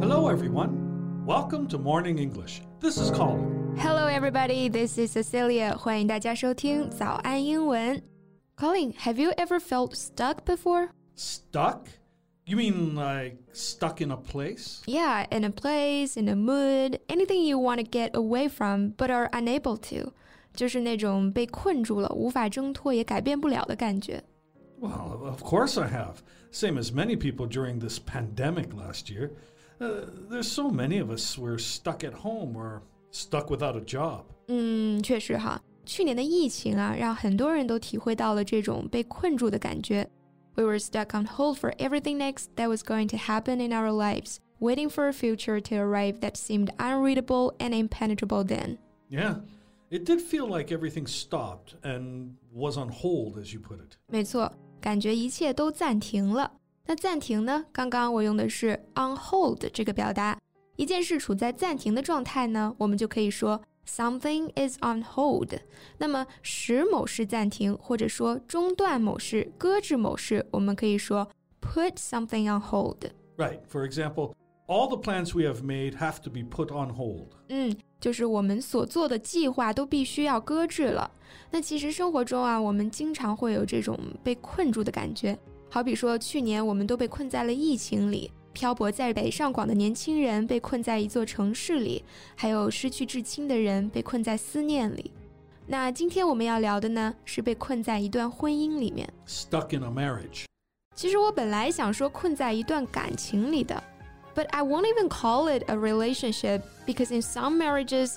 Hello, everyone. Welcome to Morning English. This is Colin. Hello, everybody. This is Cecilia. 欢迎大家收听早安英文。Colin, have you ever felt stuck before? Stuck? You mean like stuck in a place? Yeah, in a place, in a mood, anything you want to get away from but are unable to. 就是那种被困住了，无法挣脱也改变不了的感觉。Well, of course I have. Same as many people during this pandemic last year. Uh, there's so many of us were stuck at home or stuck without a job. 嗯，确实哈，去年的疫情啊，让很多人都体会到了这种被困住的感觉。We were stuck on hold for everything next that was going to happen in our lives, waiting for a future to arrive that seemed unreadable and impenetrable then. Yeah, it did feel like everything stopped and was on hold, as you put it. 没错，感觉一切都暂停了。 那暂停呢？刚刚我用的是 on hold 这个表达。一件事处在暂停的状态呢，我们就可以说 something is on hold。那么使某事暂停，或者说中断某事、搁置某事，我们可以说 put something on hold。 Right. For example, all the plans we have made have to be put on hold. 嗯，就是我们所做的计划都必须要搁置了。那其实生活中啊，我们经常会有这种被困住的感觉。 好比说，去年我们都被困在了疫情里，漂泊在北上广的年轻人被困在一座城市里，还有失去至亲的人被困在思念里。那今天我们要聊的呢，是被困在一段婚姻里面。 Stuck in a marriage. 其实我本来想说困在一段感情里的，but I won't even call it a relationship because in some marriages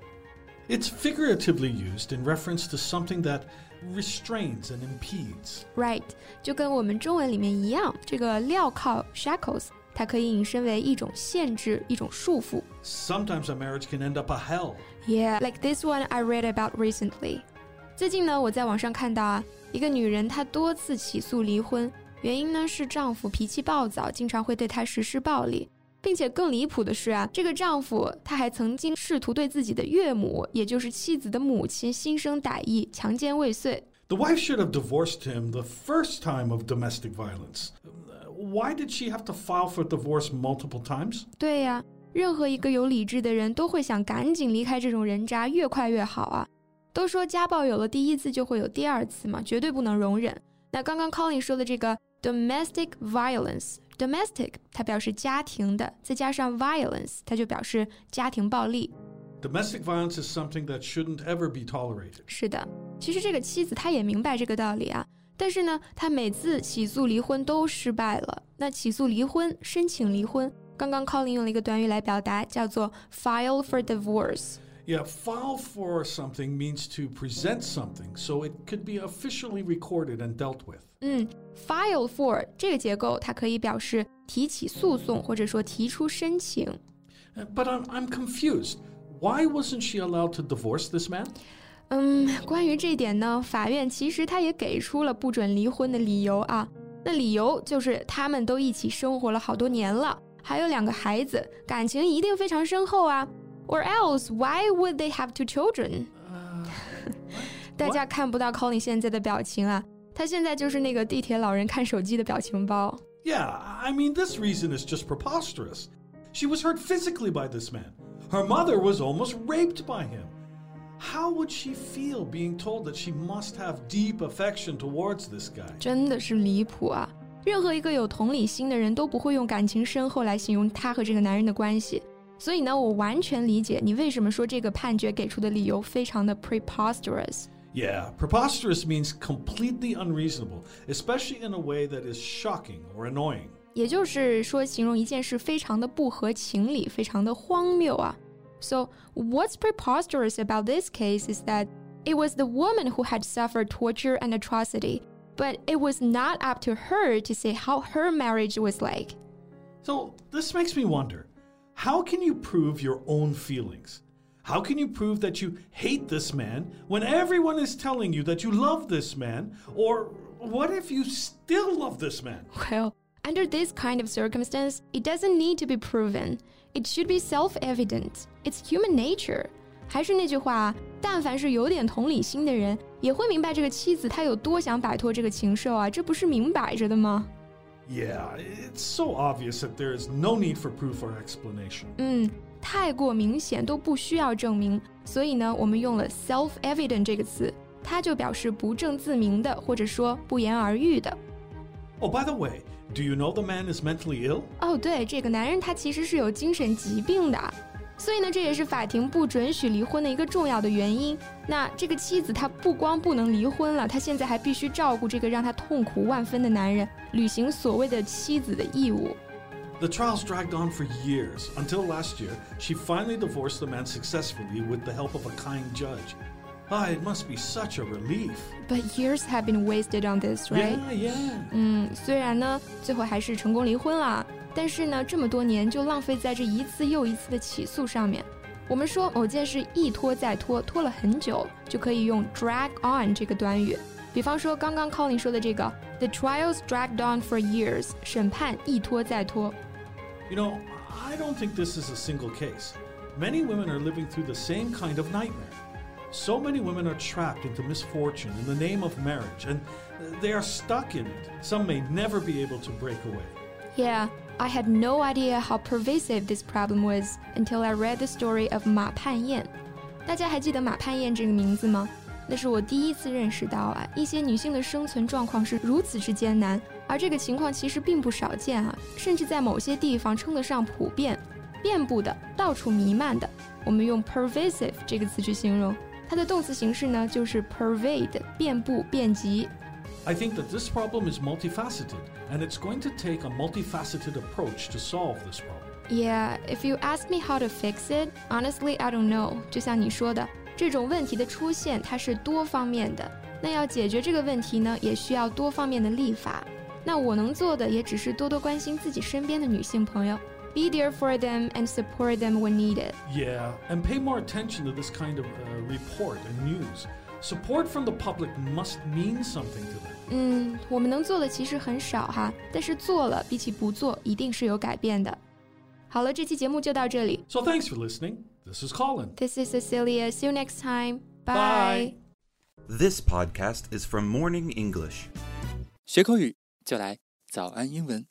It's figuratively used in reference to something that restrains and impedes. Right，就跟我们中文里面一样，这个镣铐 shackles，它可以引申为一种限制、一种束缚。 Sometimes a marriage can end up a hell. Yeah, like this one I read about recently. 最近呢，我在网上看到啊，一个女人她多次起诉离婚，原因呢是丈夫脾气暴躁，经常会对她实施暴力， 并且更离谱的是啊，这个丈夫他还曾经试图对自己的岳母，也就是妻子的母亲心生歹意，强奸未遂。The wife should have divorced him the first time of domestic violence. Uh, Why did she have to file for divorce multiple times? 对呀，任何一个有理智的人都会想赶紧离开这种人渣，越快越好啊！都说家暴有了第一次就会有第二次嘛，绝对不能容忍。那刚刚 Colin 说的这个 domestic violence，domestic 它表示家庭的，再加上 violence 它就表示家庭暴力。Domestic violence is something that shouldn't ever be tolerated. 是的，其实这个妻子她也明白这个道理啊，但是呢，她每次起诉离婚都失败了。那起诉离婚、申请离婚，刚刚 Colin 用了一个短语来表达，叫做 file for divorce。Yeah, file for something means to present something so it could be officially recorded and dealt with. 嗯，file for 这个结构，它可以表示提起诉讼或者说提出申请。 Uh, But I'm, I'm confused. Why wasn't she allowed to divorce this man? 嗯，关于这一点呢，法院其实他也给出了不准离婚的理由啊。那理由就是他们都一起生活了好多年了，还有两个孩子，感情一定非常深厚啊。 Or else, why would they have two children？大家看不到 Colin 现在的表情啊，他现在就是那个地铁老人看手机的表情包。 Yeah, I mean, this reason is just preposterous. She was hurt physically by this man. Her mother was almost raped by him. How would she feel being told that she must have deep affection towards this guy? 真的是离谱啊！任何一个有同理心的人都不会用感情深厚来形容他和这个男人的关系。 所以呢，我完全理解你为什么说这个判决给出的理由非常的 preposterous。 Yeah, preposterous means completely unreasonable, especially in a way that is shocking or annoying. 也就是说，形容一件事非常的不合情理，非常的荒谬啊。So what's preposterous about this case is that it was the woman who had suffered torture and atrocity, but it was not up to her to say how her marriage was like. So this makes me wonder how can you prove your own feelings? How can you prove that you hate this man when everyone is telling you that you love this man? Or what if you still love this man? Well, under this kind of circumstance, it doesn't need to be proven. It should be self-evident. It's human nature. 还是那句话，但凡是有点同理心的人，也会明白这个妻子她有多想摆脱这个禽兽啊，这不是明摆着的吗？ Yeah, it's so obvious that there is no need for proof or explanation. 嗯，太过明显都不需要证明，所以呢，我们用了 self-evident 这个词，它就表示不证自明的，或者说不言而喻的。 Oh, by the way, do you know the man is mentally ill? 哦，对，这个男人他其实是有精神疾病的， 所以呢，这也是法庭不准许离婚的一个重要的原因。那这个妻子她不光不能离婚了，她现在还必须照顾这个让她痛苦万分的男人，履行所谓的妻子的义务。The trials dragged on for years until last year she finally divorced the man successfully with the help of a kind judge. Ah, it must be such a relief. But years have been wasted on this, right? Yeah, yeah. 嗯，虽然呢，最后还是成功离婚了，但是呢，这么多年就浪费在这一次又一次的起诉上面。我们说某件事一拖再拖，拖了很久，就可以用 drag on 这个短语。比方说刚刚 Colin 说的这个，the trials dragged on for years，审判一拖再拖。 You know, I don't think this is a single case. Many women are living through the same kind of nightmare. So many women are trapped into misfortune in the name of marriage, and they are stuck in it. Some may never be able to break away. Yeah, I had no idea how pervasive this problem was until I read the story of 马盼燕。大家还记得马盼燕这个名字吗？那是我第一次认识到啊，一些女性的生存状况是如此之艰难，而这个情况其实并不少见啊，甚至在某些地方称得上普遍、遍布的、到处弥漫的。我们用 pervasive 这个词去形容，它的动词形式呢就是 pervade，遍布、遍及。I think that this problem is multifaceted, and it's going to take a multifaceted approach to solve this problem. Yeah, if you ask me how to fix it, honestly, I don't know. 就像你说的，这种问题的出现它是多方面的。那要解决这个问题呢，也需要多方面的立法。那我能做的也只是多多关心自己身边的女性朋友，be there for them and support them when needed. Yeah, and pay more attention to this kind of uh, report and news. Support from the public must mean something to them. 嗯，我们能做的其实很少哈，但是做了比起不做，一定是有改变的。好了，这期节目就到这里。So thanks for listening. This is Colin. This is Cecilia. See you next time. Bye. This podcast is from Morning English. 学口语就来早安英文。